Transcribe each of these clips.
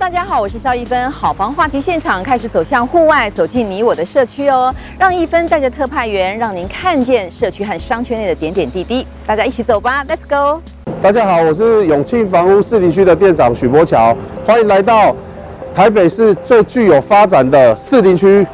大家好，我是萧一芬。好房话题现场开始走向户外，走进你我的社区哦。让一芬带着特派员，让您看见社区和商圈内的点点滴滴。大家一起走吧，Let's go！大家好，我是永庆房屋士林区的店长许柏桥，欢迎来到台北市最具有发展的士林区。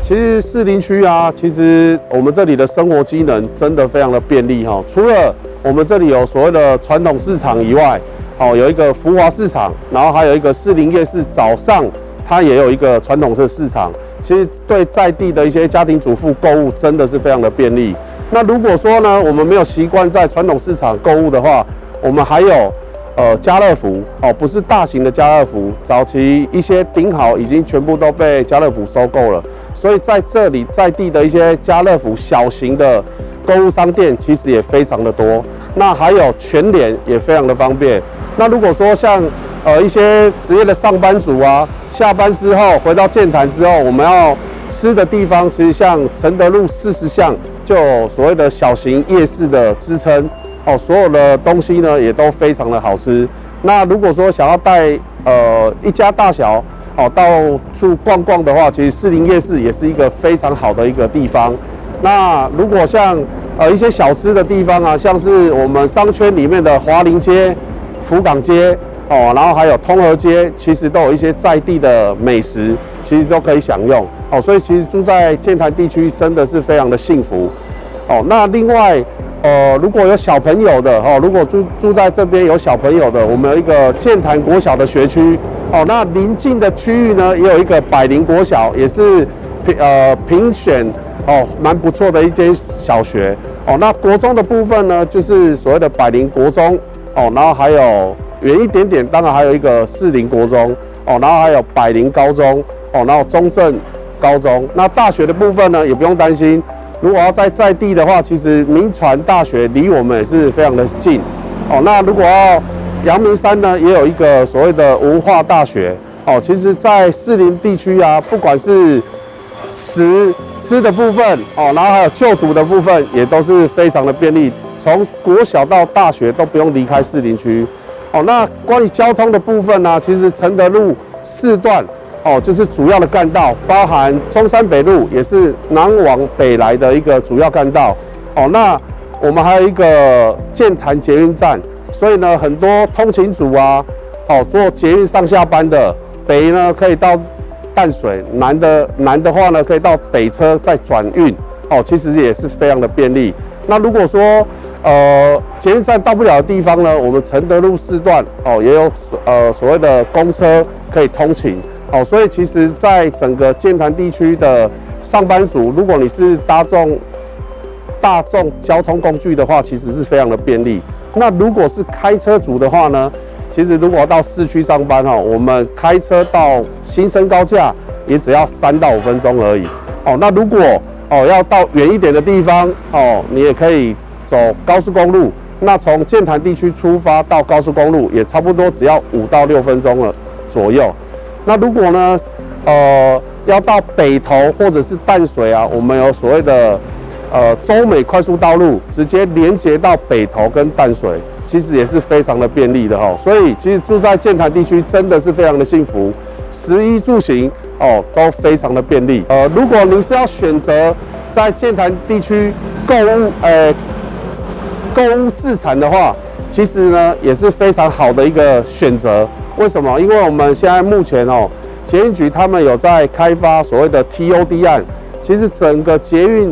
其实士林区啊，其实我们这里的生活机能真的非常的便利哈。除了我们这里有所谓的传统市场以外，哦，有一个福华市场，然后还有一个士林夜市，早上它也有一个传统式市场。其实对在地的一些家庭主妇购物真的是非常的便利。那如果说呢，我们没有习惯在传统市场购物的话，我们还有呃家乐福哦，不是大型的家乐福，早期一些顶好已经全部都被家乐福收购了，所以在这里在地的一些家乐福小型的购物商店其实也非常的多。那还有全联也非常的方便。那如果说像呃一些职业的上班族啊，下班之后回到剑潭之后，我们要吃的地方，其实像承德路四十巷就所谓的小型夜市的支撑哦，所有的东西呢也都非常的好吃。那如果说想要带呃一家大小哦到处逛逛的话，其实士林夜市也是一个非常好的一个地方。那如果像呃一些小吃的地方啊，像是我们商圈里面的华林街。福港街哦，然后还有通和街，其实都有一些在地的美食，其实都可以享用哦。所以其实住在剑潭地区真的是非常的幸福哦。那另外，呃，如果有小朋友的哦，如果住住在这边有小朋友的，我们有一个剑潭国小的学区哦。那邻近的区域呢，也有一个百灵国小，也是评呃评选哦蛮不错的一间小学哦。那国中的部分呢，就是所谓的百灵国中。哦，然后还有远一点点，当然还有一个士林国中哦，然后还有百灵高中哦，然后中正高中。那大学的部分呢，也不用担心。如果要在在地的话，其实铭传大学离我们也是非常的近哦。那如果要阳明山呢，也有一个所谓的文化大学哦。其实，在士林地区啊，不管是食吃的部分哦，然后还有就读的部分，也都是非常的便利。从国小到大学都不用离开士林区，哦，那关于交通的部分呢？其实承德路四段哦，就是主要的干道，包含中山北路也是南往北来的一个主要干道，哦，那我们还有一个建潭捷运站，所以呢，很多通勤族啊，哦，坐捷运上下班的，北呢可以到淡水，南的南的话呢可以到北车再转运，哦，其实也是非常的便利。那如果说呃，捷运站到不了的地方呢，我们承德路四段哦，也有呃所谓的公车可以通勤哦，所以其实在整个剑潭地区的上班族，如果你是搭众大众交通工具的话，其实是非常的便利。那如果是开车族的话呢，其实如果到市区上班哦，我们开车到新生高架也只要三到五分钟而已哦。那如果哦要到远一点的地方哦，你也可以。走高速公路，那从剑潭地区出发到高速公路也差不多只要五到六分钟了左右。那如果呢，呃，要到北投或者是淡水啊，我们有所谓的呃中美快速道路，直接连接到北投跟淡水，其实也是非常的便利的哈。所以其实住在剑潭地区真的是非常的幸福，食衣住行哦都非常的便利。呃，如果您是要选择在剑潭地区购物，呃。购物自产的话，其实呢也是非常好的一个选择。为什么？因为我们现在目前哦，捷运局他们有在开发所谓的 TOD 案。其实整个捷运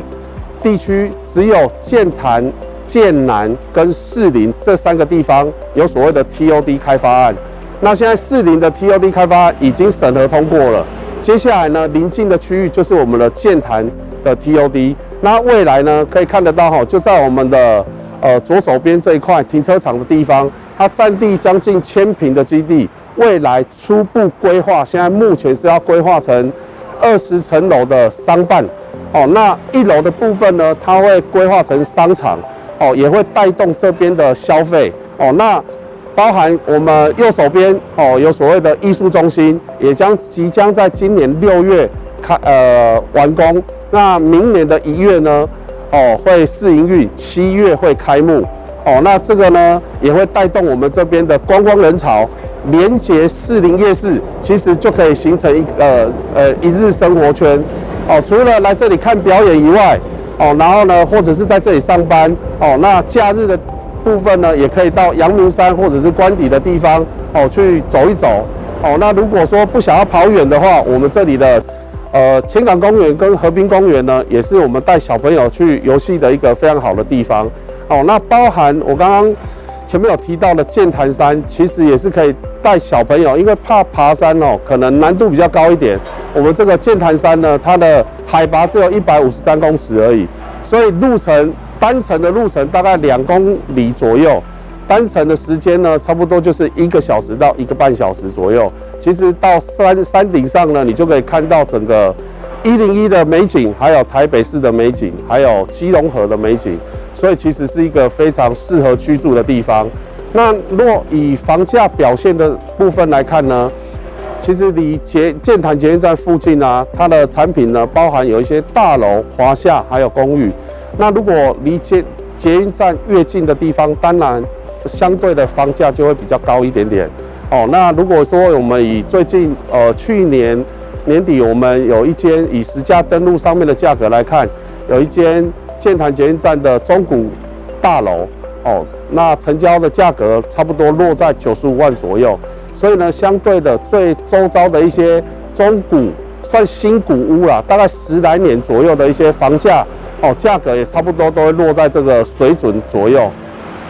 地区只有剑潭、剑南跟士林这三个地方有所谓的 TOD 开发案。那现在士林的 TOD 开发已经审核通过了，接下来呢，邻近的区域就是我们的剑潭的 TOD。那未来呢，可以看得到哈，就在我们的。呃，左手边这一块停车场的地方，它占地将近千平的基地，未来初步规划，现在目前是要规划成二十层楼的商办。哦，那一楼的部分呢，它会规划成商场，哦，也会带动这边的消费。哦，那包含我们右手边哦，有所谓的艺术中心，也将即将在今年六月开呃完工，那明年的一月呢？哦，会试营运，七月会开幕。哦，那这个呢也会带动我们这边的观光人潮，连接士林夜市，其实就可以形成一呃，呃一日生活圈。哦，除了来这里看表演以外，哦，然后呢或者是在这里上班，哦，那假日的部分呢也可以到阳明山或者是官邸的地方哦去走一走。哦，那如果说不想要跑远的话，我们这里的呃千港公园跟河滨公园呢，也是我们带小朋友去游戏的一个非常好的地方。哦，那包含我刚刚前面有提到的剑潭山，其实也是可以带小朋友，因为怕爬山哦，可能难度比较高一点。我们这个剑潭山呢，它的海拔只有一百五十三公尺而已，所以路程单程的路程大概两公里左右，单程的时间呢，差不多就是一个小时到一个半小时左右。其实到山山顶上呢，你就可以看到整个一零一的美景，还有台北市的美景，还有基隆河的美景。所以其实是一个非常适合居住的地方。那若以房价表现的部分来看呢，其实离捷建潭捷运站附近啊，它的产品呢，包含有一些大楼、华夏，还有公寓。那如果离捷捷运站越近的地方，当然相对的房价就会比较高一点点。哦，那如果说我们以最近呃去年年底，我们有一间以实价登录上面的价格来看，有一间。建潭捷运站的中古大楼哦，那成交的价格差不多落在九十五万左右，所以呢，相对的最周遭的一些中古算新古屋啦，大概十来年左右的一些房价哦，价格也差不多都会落在这个水准左右。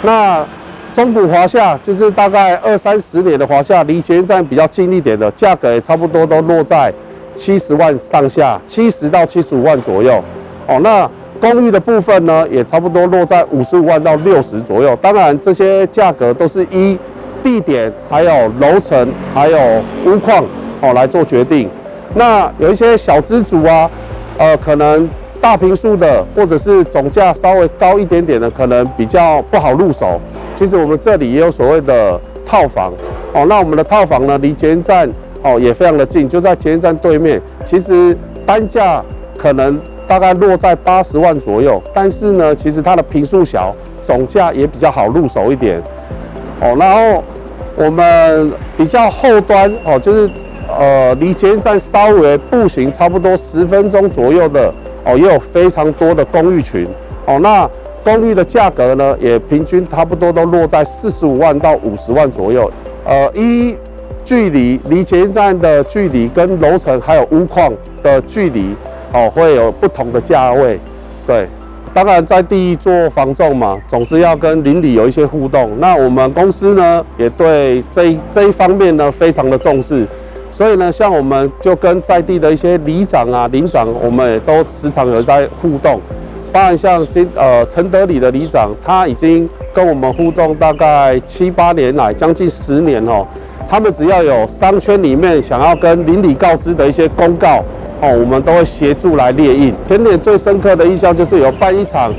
那中古华夏就是大概二三十年的华夏，离捷运站比较近一点的，价格也差不多都落在七十万上下，七十到七十五万左右哦。那公寓的部分呢，也差不多落在五十五万到六十左右。当然，这些价格都是依地点、还有楼层、还有屋况哦来做决定。那有一些小资族啊，呃，可能大平数的，或者是总价稍微高一点点的，可能比较不好入手。其实我们这里也有所谓的套房哦。那我们的套房呢，离捷运站哦也非常的近，就在捷运站对面。其实单价可能。大概落在八十万左右，但是呢，其实它的平数小，总价也比较好入手一点。哦，然后我们比较后端哦，就是呃离捷运站稍微步行差不多十分钟左右的哦，也有非常多的公寓群。哦，那公寓的价格呢，也平均差不多都落在四十五万到五十万左右。呃，一距离离捷运站的距离跟楼层还有屋况的距离。哦，会有不同的价位，对，当然在地做房仲嘛，总是要跟邻里有一些互动。那我们公司呢，也对这一这一方面呢非常的重视，所以呢，像我们就跟在地的一些里长啊、邻长，我们也都时常有在互动。当然，像今呃承德里的里长，他已经跟我们互动大概七八年来，将近十年哦。他们只要有商圈里面想要跟邻里告知的一些公告。哦，我们都会协助来列印。前年最深刻的印象就是有办一场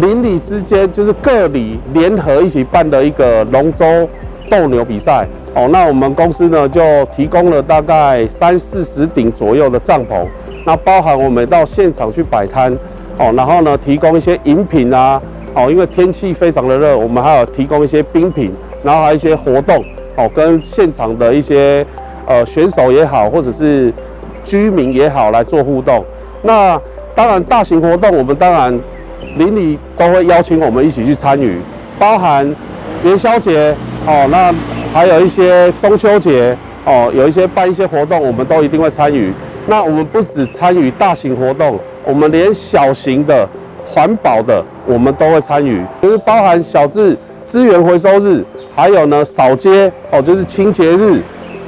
邻里之间，就是各里联合一起办的一个龙舟斗牛比赛。哦，那我们公司呢就提供了大概三四十顶左右的帐篷，那包含我们到现场去摆摊。哦，然后呢提供一些饮品啊。哦，因为天气非常的热，我们还有提供一些冰品，然后还有一些活动。哦，跟现场的一些呃选手也好，或者是。居民也好来做互动，那当然大型活动我们当然邻里都会邀请我们一起去参与，包含元宵节哦，那还有一些中秋节哦，有一些办一些活动，我们都一定会参与。那我们不只参与大型活动，我们连小型的环保的我们都会参与，就是包含小至资源回收日，还有呢扫街哦，就是清洁日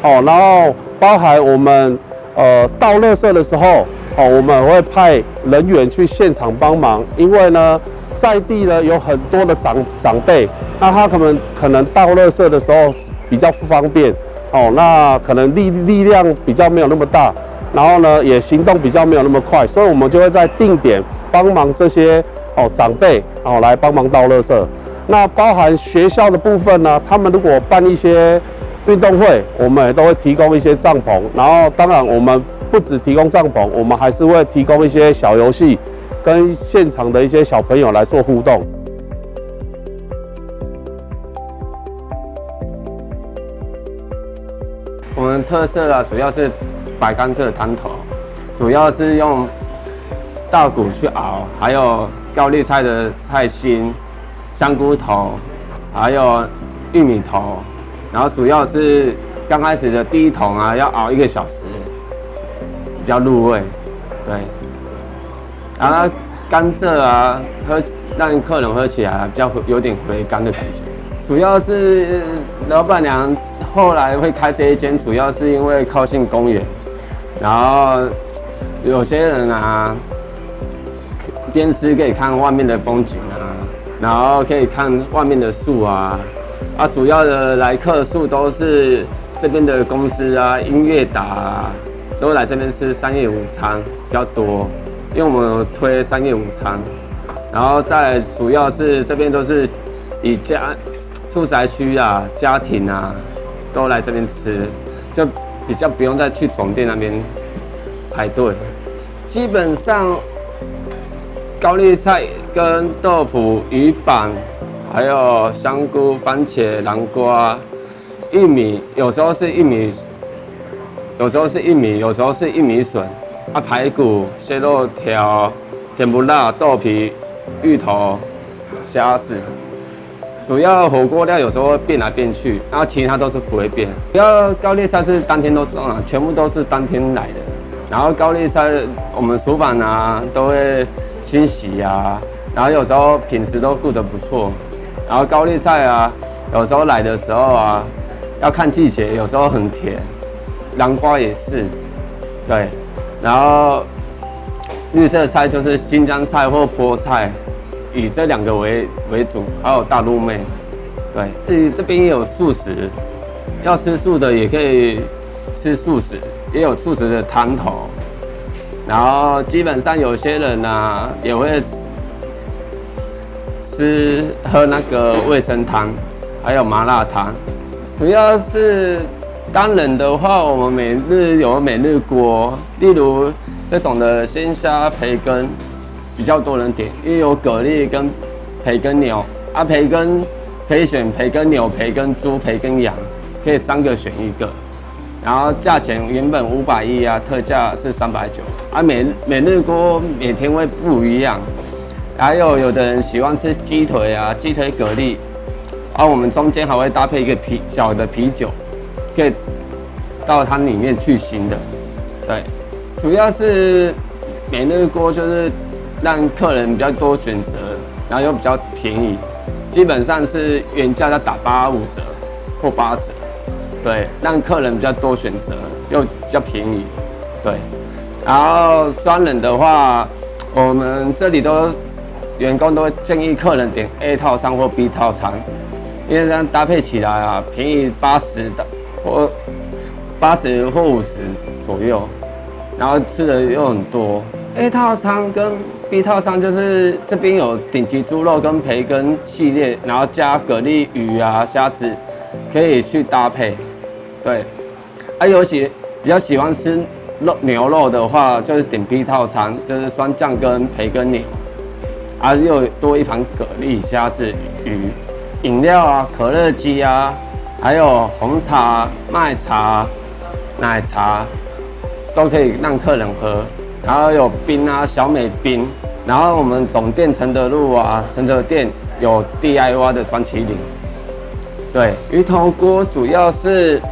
哦，然后包含我们。呃，倒垃圾的时候，哦，我们会派人员去现场帮忙，因为呢，在地呢有很多的长长辈，那他可能可能倒垃圾的时候比较不方便，哦，那可能力力量比较没有那么大，然后呢也行动比较没有那么快，所以我们就会在定点帮忙这些哦长辈哦来帮忙倒垃圾。那包含学校的部分呢，他们如果办一些。运动会，我们也都会提供一些帐篷，然后当然我们不只提供帐篷，我们还是会提供一些小游戏，跟现场的一些小朋友来做互动。我们特色啊主要是白甘蔗汤头，主要是用稻谷去熬，还有高丽菜的菜心、香菇头，还有玉米头。然后主要是刚开始的第一桶啊，要熬一个小时，比较入味，对。然后甘蔗啊，喝让客人喝起来比较有点回甘的感觉。主要是老板娘后来会开这一间，主要是因为靠近公园，然后有些人啊，边吃可以看外面的风景啊，然后可以看外面的树啊，啊，主要的来客数都是这边的公司啊，音乐达啊，都来这边吃商业午餐比较多。因为我们有推商业午餐，然后再主要是这边都是以家住宅区啊、家庭啊都来这边吃，就比较不用再去总店那边排队。基本上高丽菜跟豆腐、鱼板，还有香菇、番茄、南瓜、玉米，有时候是玉米，有时候是玉米，有时候是玉米笋。啊，排骨、蟹肉条、甜不辣、豆皮、芋头、虾子，主要火锅料有时候会变来变去，然后其他都是不会变。要高丽菜是当天都送啊，全部都是当天来的。然后高丽菜我们厨房啊都会清洗啊，然后有时候品质都顾得不错。然后高丽菜啊，有时候来的时候啊，要看季节，有时候很甜。南瓜也是，对。然后绿色菜就是新疆菜或菠菜，以这两个为为主，还有大陆妹，对，这这边也有素食，要吃素的也可以吃素食，也有素食的汤头。然后基本上有些人呢、也会吃喝那个味生汤，还有麻辣汤，主要是。当然的话，我们每日有每日锅，例如这种的鲜虾培根比较多人点，因为有蛤蜊跟培根牛啊，培根可以选培根牛、培根猪、培根羊，可以三个选一个。然后价钱原本五百一啊，特价是三百九啊。每每日锅每天会不一样，还有有的人喜欢吃鸡腿啊，鸡腿蛤蜊，啊，我们中间还会搭配一个啤小的啤酒。可以到它里面去腥的，对，主要是每日锅就是让客人比较多选择，然后又比较便宜，基本上是原价要打八五折或八折，对，让客人比较多选择又比较便宜，对。然后双人的话，我们这里都员工都会建议客人点 A 套餐或 B 套餐，因为这样搭配起来啊，便宜八十的。我八十或五十左右，然后吃的又很多。A 套餐跟 B 套餐就是这边有顶级猪肉跟培根系列，然后加蛤蜊、鱼啊、虾子，可以去搭配。对，啊，有些比较喜欢吃肉牛肉的话，就是点 B 套餐，就是酸酱跟培根牛，啊，又多一盘蛤蜊、虾子、鱼，饮料啊，可乐鸡啊。还有红茶、麦茶、奶茶都可以让客人喝，然后有冰啊，小美冰。然后我们总店承德路啊，承德店有 DIY 的双麒麟。对，鱼头锅主要是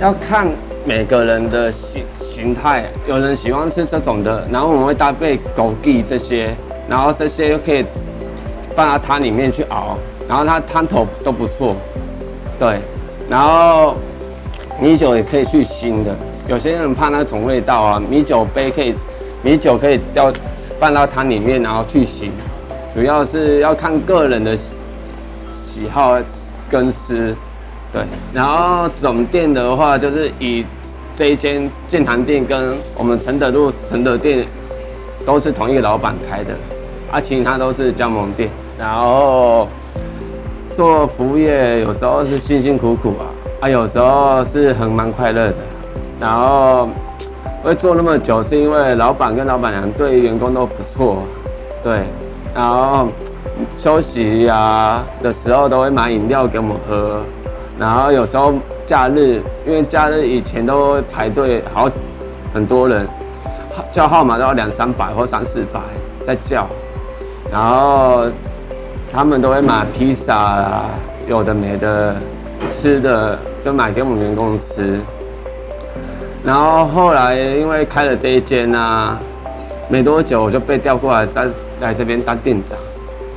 要看每个人的形形态，有人喜欢吃这种的，然后我们会搭配枸杞这些，然后这些又可以放到汤里面去熬，然后它汤头都不错，对。然后米酒也可以去腥的，有些人怕那种味道啊，米酒杯可以，米酒可以要放到汤里面，然后去腥，主要是要看个人的喜好跟吃，对。然后总店的话，就是以这一间建堂店跟我们承德路承德店都是同一个老板开的，啊，其他都是加盟店，然后。做服务业有时候是辛辛苦苦啊，啊，有时候是很蛮快乐的。然后会做那么久，是因为老板跟老板娘对员工都不错，对。然后休息呀的时候都会买饮料给我们喝，然后有时候假日，因为假日以前都排队，好很多人叫号码都要两三百或三四百在叫，然后他们都会买披萨啊，有的没的吃的就买给我们员工吃。然后后来因为开了这一间啊，没多久我就被调过来在来这边当店长，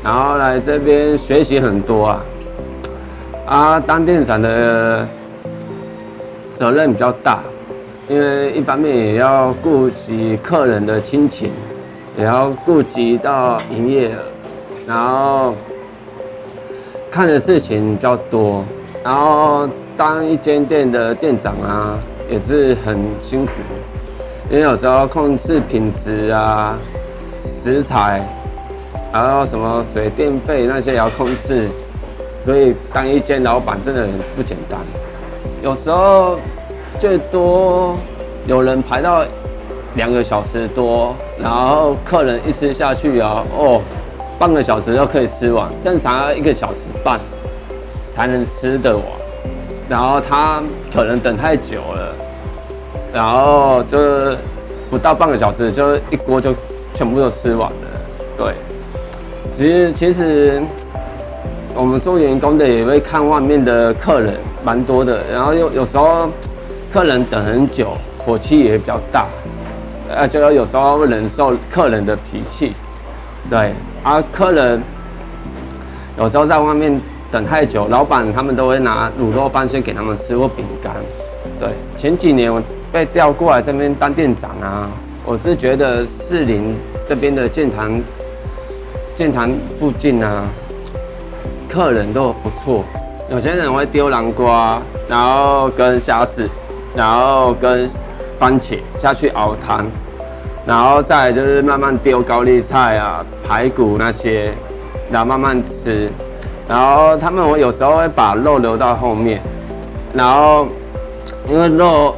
然后来这边学习很多啊。啊，当店长的责任比较大，因为一方面也要顾及客人的亲情，也要顾及到营业额，然后看的事情比较多，然后当一间店的店长啊，也是很辛苦，因为有时候控制品质啊、食材，然后什么水电费那些也要控制。所以当一间老板真的很不简单，有时候最多有人排到两个小时多，然后客人一吃下去啊，哦，半个小时就可以吃完，正常要一个小时半才能吃得完，然后他可能等太久了，然后就是不到半个小时就一锅就全部都吃完了，对，其实其实。我们做员工的也会看外面的客人，蛮多的。然后有有时候客人等很久，火气也比较大，呃，就要有时候会忍受客人的脾气。对，啊、客人有时候在外面等太久，老板他们都会拿卤肉饭先给他们吃或饼干。对，前几年我被调过来这边当店长啊，我是觉得士林这边的建堂建堂附近啊。客人都不错，有些人会丢南瓜，然后跟虾子，然后跟番茄下去熬汤，然后再就是慢慢丢高丽菜啊、排骨那些，然后慢慢吃。然后他们我有时候会把肉留到后面，然后因为肉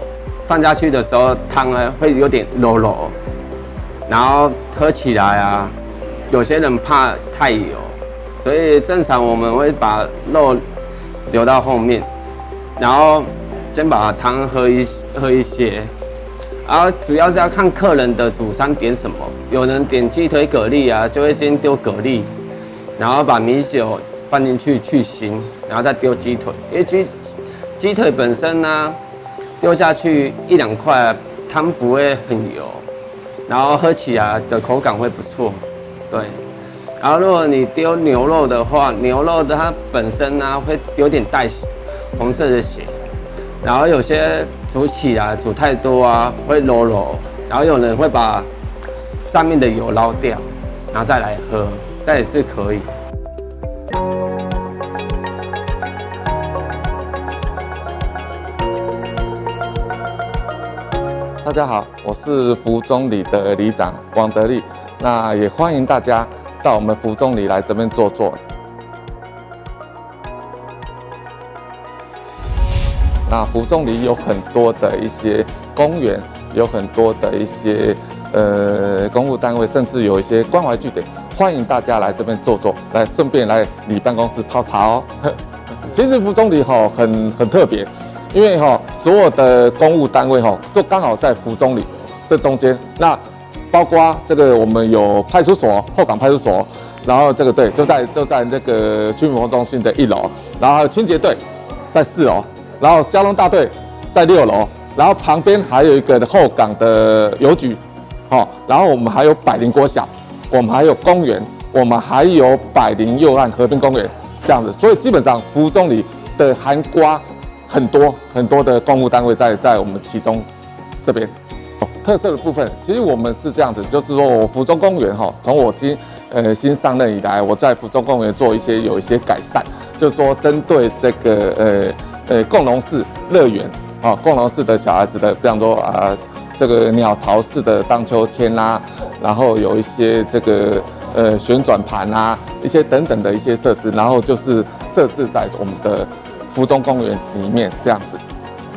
放下去的时候汤呢会有点柔柔，然后喝起来啊，有些人怕太油。所以正常我们会把肉留到后面，然后先把汤喝一喝一些，然后主要是要看客人的主餐点什么。有人点鸡腿蛤蜊啊，就会先丢蛤蜊，然后把米酒放进去去腥，然后再丢鸡腿。因为鸡鸡腿本身呢、丢下去一两块汤不会很油，然后喝起来的口感会不错，对。然后，如果你丢牛肉的话，牛肉它本身呢、会有点带，红色的血。然后有些煮起来煮太多啊，会啰啰。然后有人会把上面的油捞掉，然后再来喝，这也是可以。大家好，我是福中里的里长王德利，那也欢迎大家。到我们福中里来这边坐坐。那福中里有很多的一些公园，有很多的一些呃公务单位，甚至有一些关怀据点，欢迎大家来这边坐坐，来顺便来你办公室泡茶哦。其实福中里哈很很特别，因为哈所有的公务单位哈都刚好在福中里这中间。那包括这个，我们有派出所，后港派出所，然后这个队就在就在那个区民服务中心的一楼，然后清洁队在四楼，然后交通大队在六楼，然后旁边还有一个后港的邮局，哦，然后我们还有百灵国小，我们还有公园，我们还有百灵右岸河滨公园这样子，所以基本上福中里的含瓜很多很多的公务单位在在我们其中这边。特色的部分，其实我们是这样子，就是说我福中公园哈，从我今呃新上任以来，我在福中公园做一些有一些改善，就是说针对这个呃呃共融式乐园啊，共融式的小孩子的，比方说啊这个鸟巢式的荡秋千啦，然后有一些这个呃旋转盘啊，一些等等的一些设施，然后就是设置在我们的福中公园里面这样子。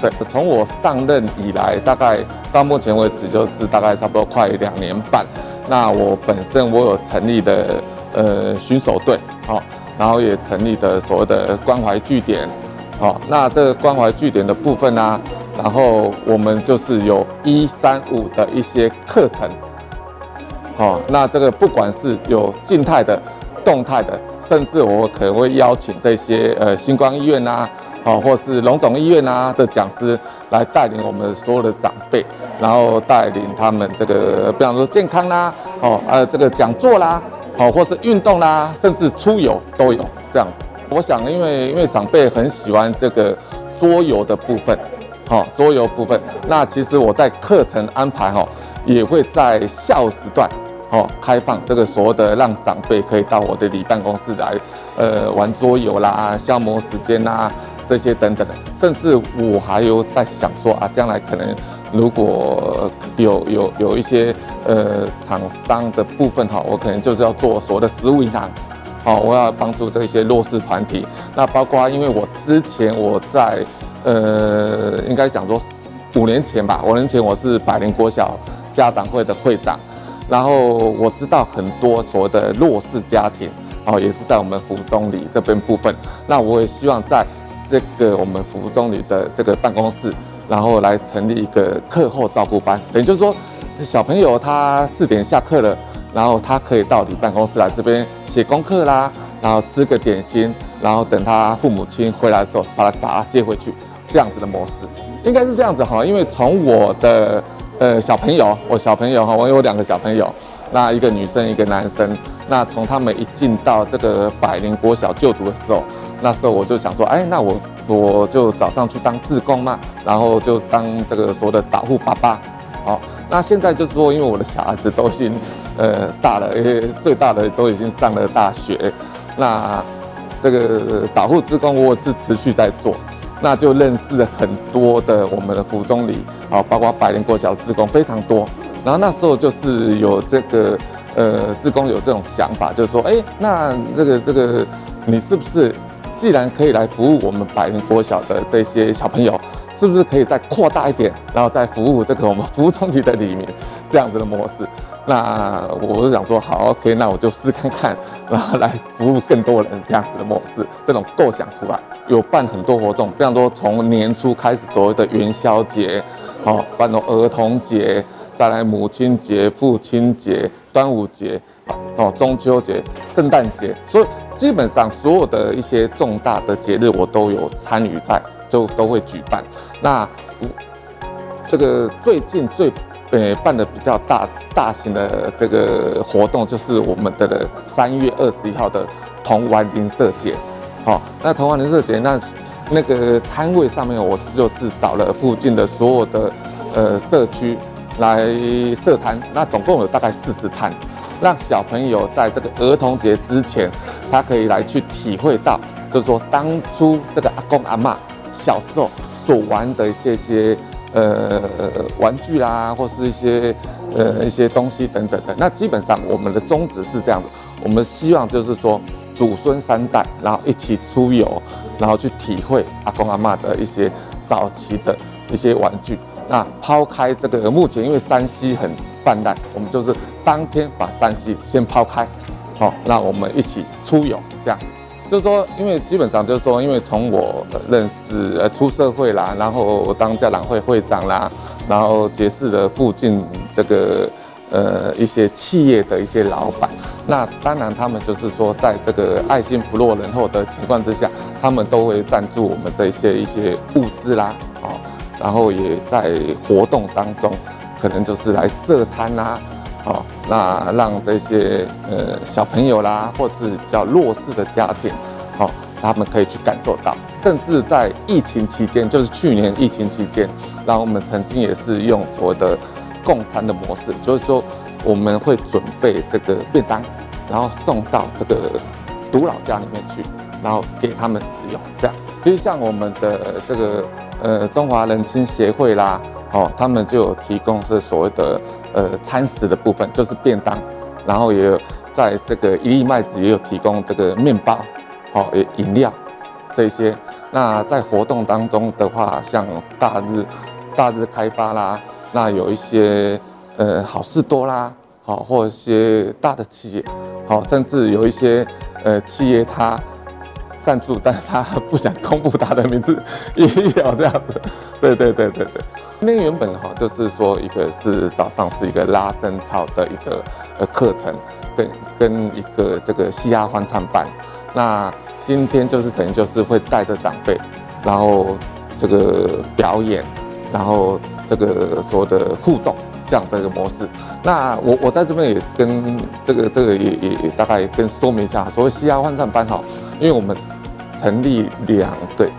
对，从我上任以来，大概到目前为止就是大概差不多快两年半。那我本身我有成立的呃巡守队，好，然后也成立的所谓的关怀据点，好，那这个关怀据点的部分呢、啊，然后我们就是有一三五的一些课程。好，那这个不管是有静态的、动态的，甚至我可能会邀请这些呃星光医院啊，好，或是龙总医院啊的讲师来带领我们所有的长辈，然后带领他们这个，比方说健康啦，哦，呃，这个讲座啦，好，或是运动啦，甚至出游都有这样子。我想，因为因为长辈很喜欢这个桌游的部分，好，桌游部分。那其实我在课程安排哈，也会在下午时段，好，开放这个所谓的让长辈可以到我的里办公室来，呃，玩桌游啦，消磨时间啦，这些等等的。甚至我还有在想说啊，将来可能如果有有有一些呃厂商的部分哈，我可能就是要做所谓的食物银行。好，我要帮助这些弱势团体。那包括，因为我之前我在，呃，应该讲说五年前吧，五年前我是百灵国小家长会的会长，然后我知道很多所谓的弱势家庭，哦，也是在我们福中里这边部分。那我也希望在这个我们福中里的这个办公室，然后来成立一个课后照顾班，等于就是说小朋友他四点下课了。然后他可以到你办公室来这边写功课啦，然后吃个点心，然后等他父母亲回来的时候把他把他接回去，这样子的模式应该是这样子哈。因为从我的呃小朋友，我小朋友哈，我有两个小朋友，那一个女生一个男生，那从他们一进到这个百灵国小就读的时候，那时候我就想说，哎，那我我就早上去当志工嘛，然后就当这个所谓的导护爸爸。好，那现在就是说，因为我的小孩子都已经。呃，大了，因为最大的都已经上了大学，那这个导护职工我是持续在做，那就认识了很多的我们的福中里啊，包括百年国小职工非常多，然后那时候就是有这个呃职工有这种想法，就是说，哎，那这个这个你是不是既然可以来服务我们百年国小的这些小朋友，是不是可以再扩大一点，然后再服务这个我们服务中里的里面这样子的模式？那我就想说，好，OK，那我就试看看，然后来服务更多人这样子的模式，这种构想出来，有办很多活动，非常多从年初开始所谓的元宵节，好，办到儿童节，再来母亲节、父亲节、端午节，哦，中秋节、圣诞节，所以基本上所有的一些重大的节日我都有参与在，就都会举办。那这个最近最。呃，办的比较大大型的这个活动，就是我们的三月二十一号的童玩邻舍节。好，那童玩邻舍节，那那个摊位上面，我就是找了附近的所有的呃社区来设摊，那总共有大概四十摊，让小朋友在这个儿童节之前，他可以来去体会到，就是说当初这个阿公阿嬷小时候所玩的一些些。呃，玩具啦，或是一些呃一些东西等等的。那基本上我们的宗旨是这样的，我们希望就是说祖孙三代，然后一起出游，然后去体会阿公阿嬷的一些早期的一些玩具。那抛开这个，目前因为山西很泛滥，我们就是当天把山西先抛开，好，那我们一起出游这样子。就是说，因为基本上就是说，因为从我认识呃出社会啦，然后我当家长会会长啦，然后结识了附近这个呃一些企业的一些老板，那当然他们就是说，在这个爱心不落人后的情况之下，他们都会赞助我们这些一些物资啦，哦，然后也在活动当中，可能就是来设摊啦。好，那让这些呃小朋友啦，或是比较弱势的家庭，好，他们可以去感受到，甚至在疫情期间，就是去年疫情期间，然后我们曾经也是用所谓的共餐的模式，就是说我们会准备这个便当，然后送到这个独老家里面去，然后给他们使用，这样子。其实像我们的这个呃中华人青协会啦，哦，他们就有提供是所谓的。呃，餐食的部分就是便当，然后也有在这个一粒麦子也有提供这个面包，好、哦，饮料这些。那在活动当中的话，像大日大日开发啦，那有一些呃好事多啦，好、哦，或一些大的企业，好、哦，甚至有一些呃企业它赞助，但是他不想公布他的名字，一秒这样子。对对对对对。那原本哈就是说，一个是早上是一个拉伸操的一个呃课程，跟跟一个这个西亚欢唱班。那今天就是等于就是会带着长辈，然后这个表演，然后这个所谓的互动这样的一个模式。那我我在这边也是跟这个这个也也大概跟说明一下，所谓西亚欢唱班哈，因为我们成立两对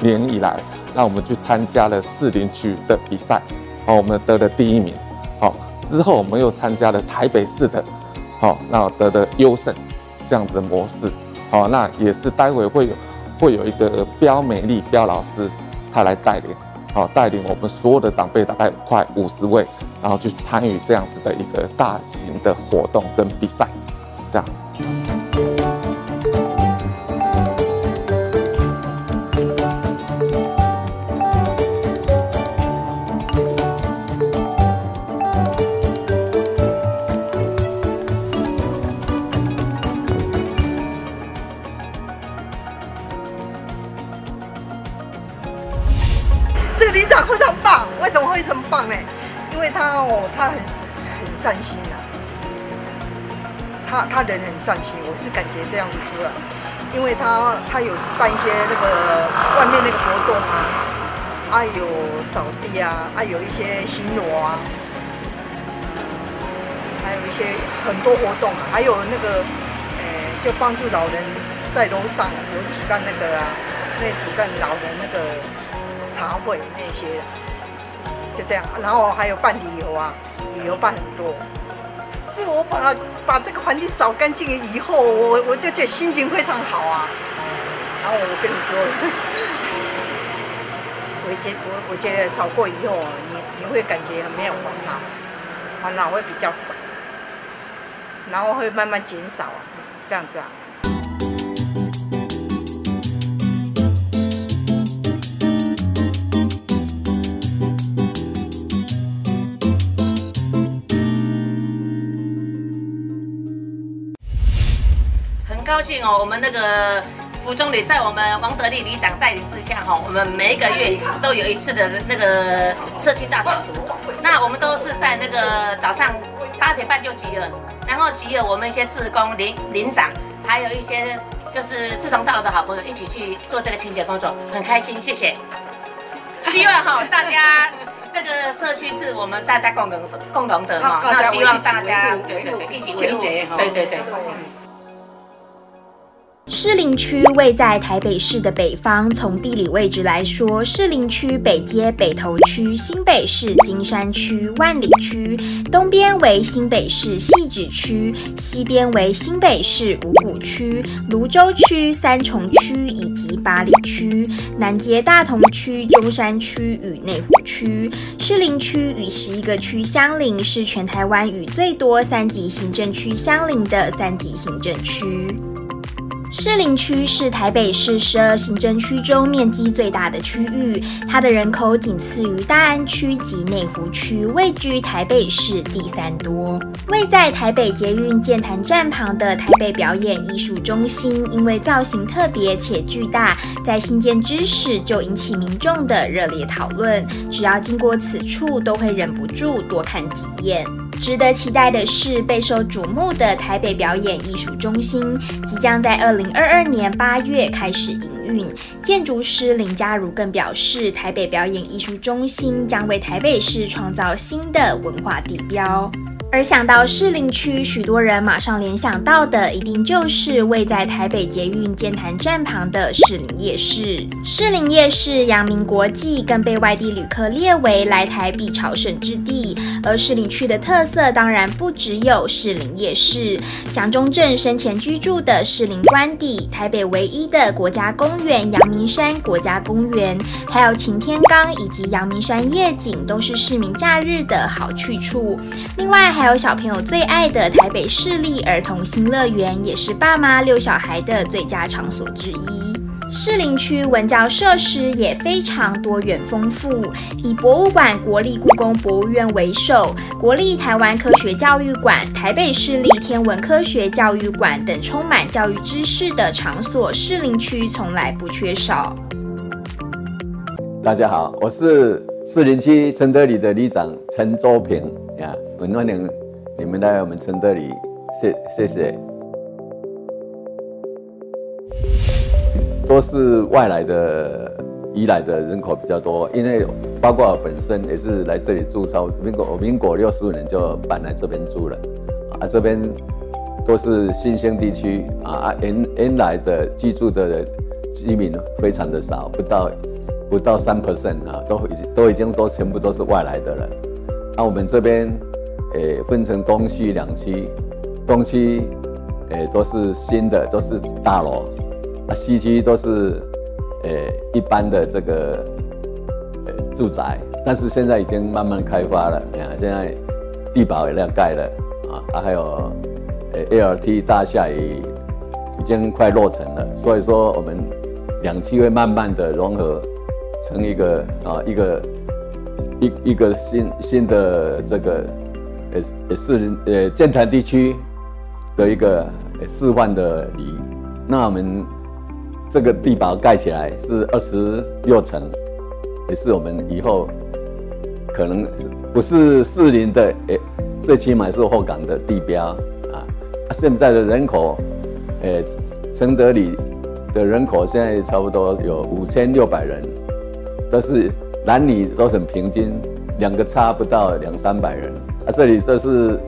年以来。那我们去参加了士林区的比赛，好，我们得了第一名，好，之后我们又参加了台北市的，好，那得的优胜这样子的模式，好，那也是待会会有会有一个标美丽标老师他来带领，好，带领我们所有的长辈大概快五十位，然后去参与这样子的一个大型的活动跟比赛，这样子。他人很善心，我是感觉这样子出来，因为他他有办一些那个外面那个活动啊，还有扫地啊，还有一些巡逻啊，还有一些很多活动啊，还有那个，呃，就帮助老人在楼上有举办那个啊，那举办老人那个茶会那些，就这样，然后还有办理由啊。旅游办很多，我把把这个环境扫干净以后，我我就觉得心情非常好啊。然后我跟你说，我觉我我觉得扫过以后，你你会感觉很没有烦恼，烦恼会比较少，然后会慢慢减少啊，这样子啊。高兴哦，我们那个副总理在我们王德利里长带领之下哈，我们每一个月都有一次的那个社区大扫除。那我们都是在那个早上八点半就集合，然后集合我们一些志工、领领长，还有一些就是志同道合的好朋友一起去做这个清洁工作，很开心，谢谢。希望哈大家这个社区是我们大家共同共同的哈，那希望大家对对对一起清洁哈，对对对。士林区位在台北市的北方，从地理位置来说，士林区北接北投区、新北市金山区、万里区，东边为新北市汐止区，西边为新北市五股区、芦洲区、三重区以及八里区，南接大同区、中山区与内湖区。士林区与十一个区相邻，是全台湾与最多三级行政区相邻的三级行政区。士林区是台北市十二行政区中面积最大的区域，它的人口仅次于大安区及内湖区，位居台北市第三多。位在台北捷运剑潭站旁的台北表演艺术中心，因为造型特别且巨大，在新建之时就引起民众的热烈讨论，只要经过此处，都会忍不住多看几眼。值得期待的是，备受瞩目的台北表演艺术中心即将在二零二二年八月开始营运。建筑师林家如更表示，台北表演艺术中心将为台北市创造新的文化地标。而想到士林区，许多人马上联想到的，一定就是位在台北捷运剑潭站旁的士林夜市。士林夜市阳明国际，更被外地旅客列为来台必朝圣之地。而士林区的特色当然不只有士林夜市，蒋中正生前居住的士林官邸、台北唯一的国家公园阳明山国家公园，还有擎天岗以及阳明山夜景，都是市民假日的好去处。另外，还有小朋友最爱的台北市立儿童新乐园，也是爸妈遛小孩的最佳场所之一。士林区文教设施也非常多元丰富，以博物馆国立故宫博物院为首，国立台湾科学教育馆、台北市立天文科学教育馆等充满教育知识的场所，士林区从来不缺少。大家好，我是士林区承德里的里长陈周平呀，很欢迎你们来我们村这里，谢谢谢。都是外来的移来的人口比较多，因为包括本身也是来这里住超民国，民国六十五年就搬来这边住了，啊，这边都是新兴地区啊，原原来的居住的居民非常的少，不到不到三 percent 啊，都已经都已经都全部都是外来的人。那、我们这边诶分成东西两区，东区诶都是新的，都是大楼。那西区都是，呃，一般的这个，呃，住宅，但是现在已经慢慢开发了。你看，现在地堡也要盖了，啊，啊，还有，呃，ALT 大厦也已经快落成了。所以说，我们两区会慢慢的融合成一个啊，一个一一个新新的这个，呃，也是呃，建潭地区的一个示范的里。那我们。这个地堡盖起来是二十六层，也是我们以后可能不是士林的，诶，最起码是后港的地标啊。现在的人口，诶，承德里的人口现在差不多有五千六百人，但是男女都很平均，两个差不到两三百人。啊，这里就是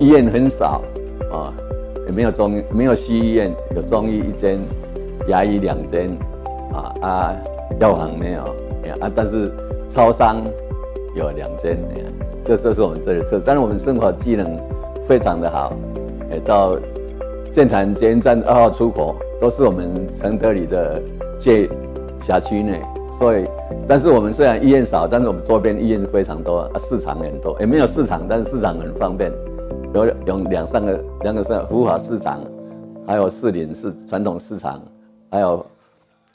医院很少啊，也没有中没有西医院，有中医一间。牙医两间，啊啊，药房没有，啊，但是超商有两间，这这是我们这里特色。但是我们生活机能非常的好，哎，到剑潭捷运站二号出口都是我们承德里的街辖区内，所以，但是我们虽然医院少，但是我们周边医院非常多，啊，市场很多，也没有市场，但是市场很方便，有有两三个两个是福华市场，还有士林市传统市场。还有，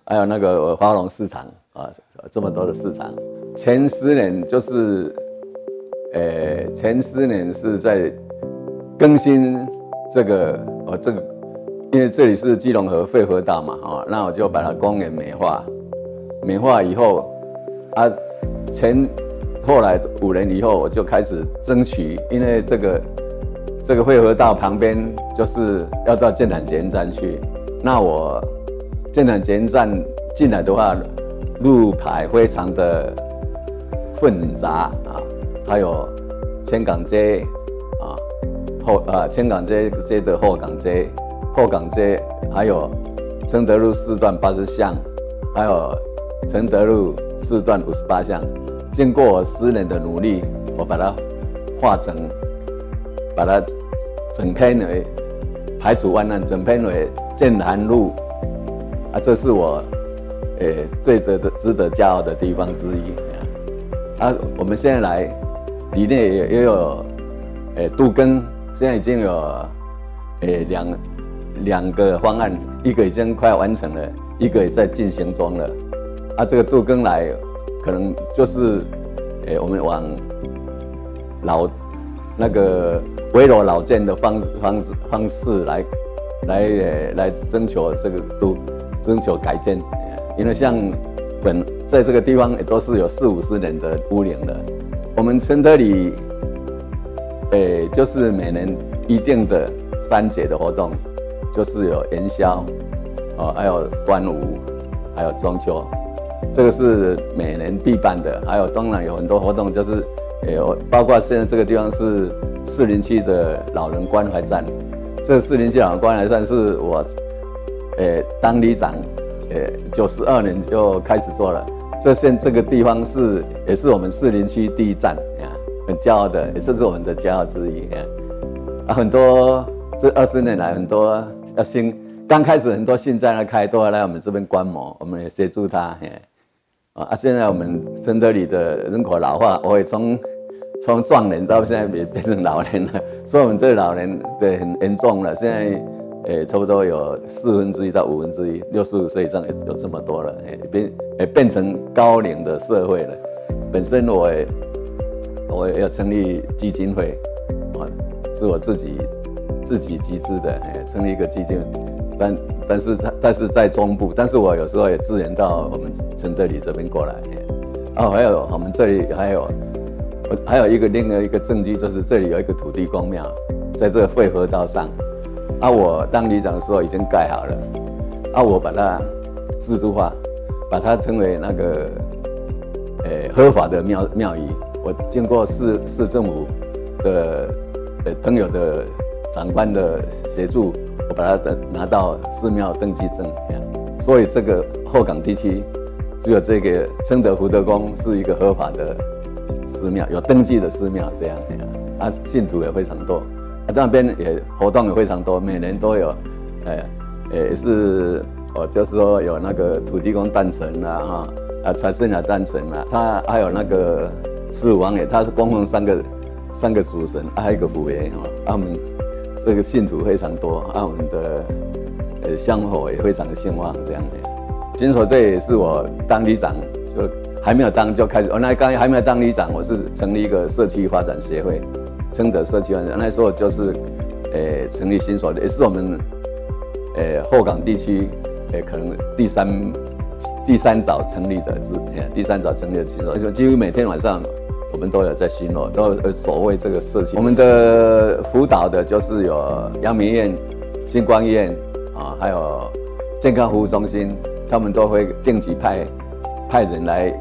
还有那个华龙市场啊，这么多的市场。前十年就是，呃，前十年是在更新这个哦，这个，因为这里是基隆河汇合道嘛，啊，那我就把它公园美化，美化以后，啊，前后来五年以后，我就开始争取，因为这个这个汇合道旁边就是要到建南捷运站去，那我。建南捷运站进来的话，路牌非常的混杂啊，还有千港街啊后啊千港街街的后港街后港街，还有承德路四段八十巷，还有承德路四段五十八巷。经过我十年的努力，我把它画成，把它整篇为排除万难，整篇为建南路。啊，这是我，诶、欸，最得的值得骄傲的地方之一啊！我们现在来，里面也也有，诶、杜根，现在已经有，诶、两两个方案，一个已经快完成了，一个也在进行中了。啊，这个杜更来，可能就是，诶、我们往老那个围楼老建的方方式方式来，来，诶，来征求这个都。征求改建，因为像本在这个地方也都是有四五十年的屋龄了。我们村德里，诶、就是每年一定的三节的活动，就是有元宵，哦，还有端午，还有中秋，这个是每年必办的。还有当然有很多活动，就是诶，包括现在这个地方是士林区的老人关怀站，这个士林区老人关怀站是我。诶、当里长，诶、九十二年就开始做了。这现这个地方是也是我们士林区第一站，啊，很骄傲的，也是我们的骄傲之一。啊，很多这二十年来，很多要新刚开始很多新站要开，都要来我们这边观摩，我们也协助他。啊，现在我们承德里的人口老化，我也从从壮年到现在也变成老年了，所以我们这个老年对很严重了。现在。诶，差不多有四分之一到五分之一，六十五岁以上有有这么多了，诶，变诶变成高龄的社会了。本身我也我也要成立基金会，啊，是我自己自己集资的，诶，成立一个基金，但但是但是在中部，但是我有时候也支援到我们承德里这边过来，哦，还有我们这里还有，还有一个另外一个证据，就是这里有一个土地公庙，在这个汇合道上。啊，我当里长的时候已经盖好了，啊，我把它制度化，把它称为那个，呃、合法的庙庙宇。我经过市市政府的呃朋友的长官的协助，我把它拿到寺庙登记证。所以这个后港地区只有这个承德福德宫是一个合法的寺庙，有登记的寺庙这样，啊，信徒也非常多。啊，那边也活动也非常多，每年都有，哎，也是哦，就是说有那个土地公诞辰啦，哈，啊，财神爷诞辰啦，他还有那个四王爷，他是供奉三个三个主神，还有一个虎爷哈，他们这个信徒非常多，啊，我们的呃香火也非常的兴旺，这样的。金锁队也是我当里长就还没有当就开始，我那刚还没有当里长，我是成立一个社区发展协会。承德社区发展那时候就是，呃，成立新所的，也是我们，呃，后港地区，呃，可能第三第三早成立的，是，第三早成立的新所，就几乎每天晚上我们都有在巡逻，都所谓这个社区。我们的辅导的就是有阳明院、新光医院啊，还有健康服务中心，他们都会定期派派人来。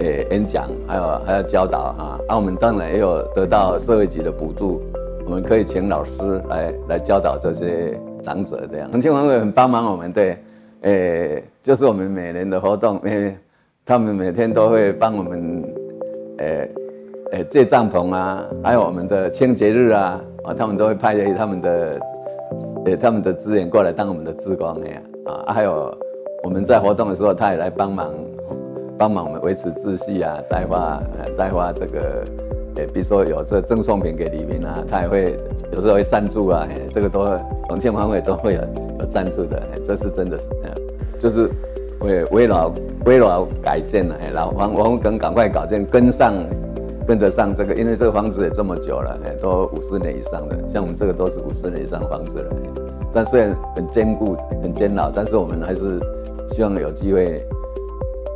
呃，演讲还有还要教导啊，啊，我们当然也有得到社会局的补助，我们可以请老师来来教导这些长者这样。重庆会很帮忙我们，对，诶，就是我们每年的活动，诶，他们每天都会帮我们，诶，诶借帐篷啊，还有我们的清洁日啊，啊，他们都会派他们的，诶，他们的资源过来当我们的志工那样啊，还有我们在活动的时候，他也来帮忙。帮忙我们维持秩序啊，带花，带花这个，诶，比如说有这赠送品给里民啊，他也会有时候会赞助啊，这个都重庆方面都会有有赞助的，这是真的是，就是为为了为了改建了，老房我们更赶快搞建，跟上跟得上这个，因为这个房子也这么久了，都五十年以上的，像我们这个都是五十年以上的房子了，但虽然很坚固很坚牢，但是我们还是希望有机会。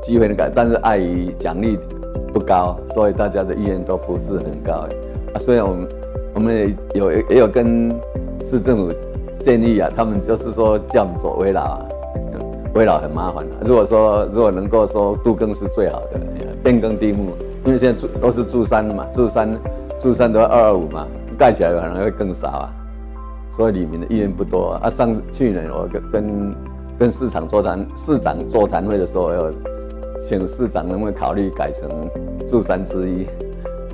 机会的改，但是碍于奖励不高，所以大家的意愿都不是很高。啊，虽然我们我们也有也有跟市政府建议啊，他们就是说叫我们走危老，危老很麻烦啊。如果说如果能够说度更是最好的，变更地目，因为现在住都是住山嘛，住山住山都要二二五嘛，盖起来可能会更少啊。所以里面的意愿不多啊。啊上去年我跟跟跟市场座谈市长座谈会的时候有。请市长能不能考虑改成住山之一，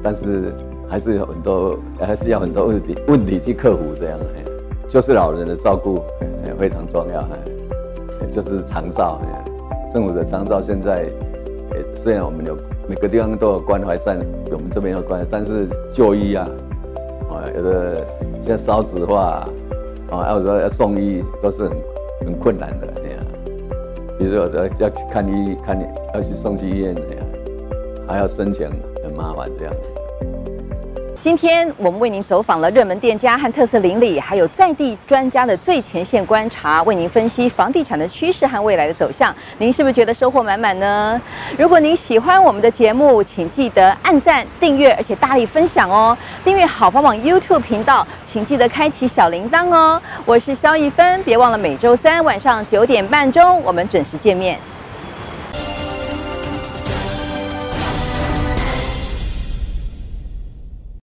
但是还是有很多，还是要很多问题问题去克服。这样，就是老人的照顾非常重要，就是长照，政府的长照现在，虽然我们有每个地方都有关怀站，我们这边有关怀，但是就医啊，啊，有的现在少子化啊，有时候要送医都是很很困难的。比如说要要去看医看，要去送去医院那样，还要申请，很麻烦这样。今天我们为您走访了热门店家和特色邻里，还有在地专家的最前线观察，为您分析房地产的趋势和未来的走向。您是不是觉得收获满满呢？如果您喜欢我们的节目，请记得按赞、订阅，而且大力分享哦。订阅好房网 YouTube 频道，请记得开启小铃铛哦。我是肖一芬，别忘了每周三晚上九点半钟，我们准时见面。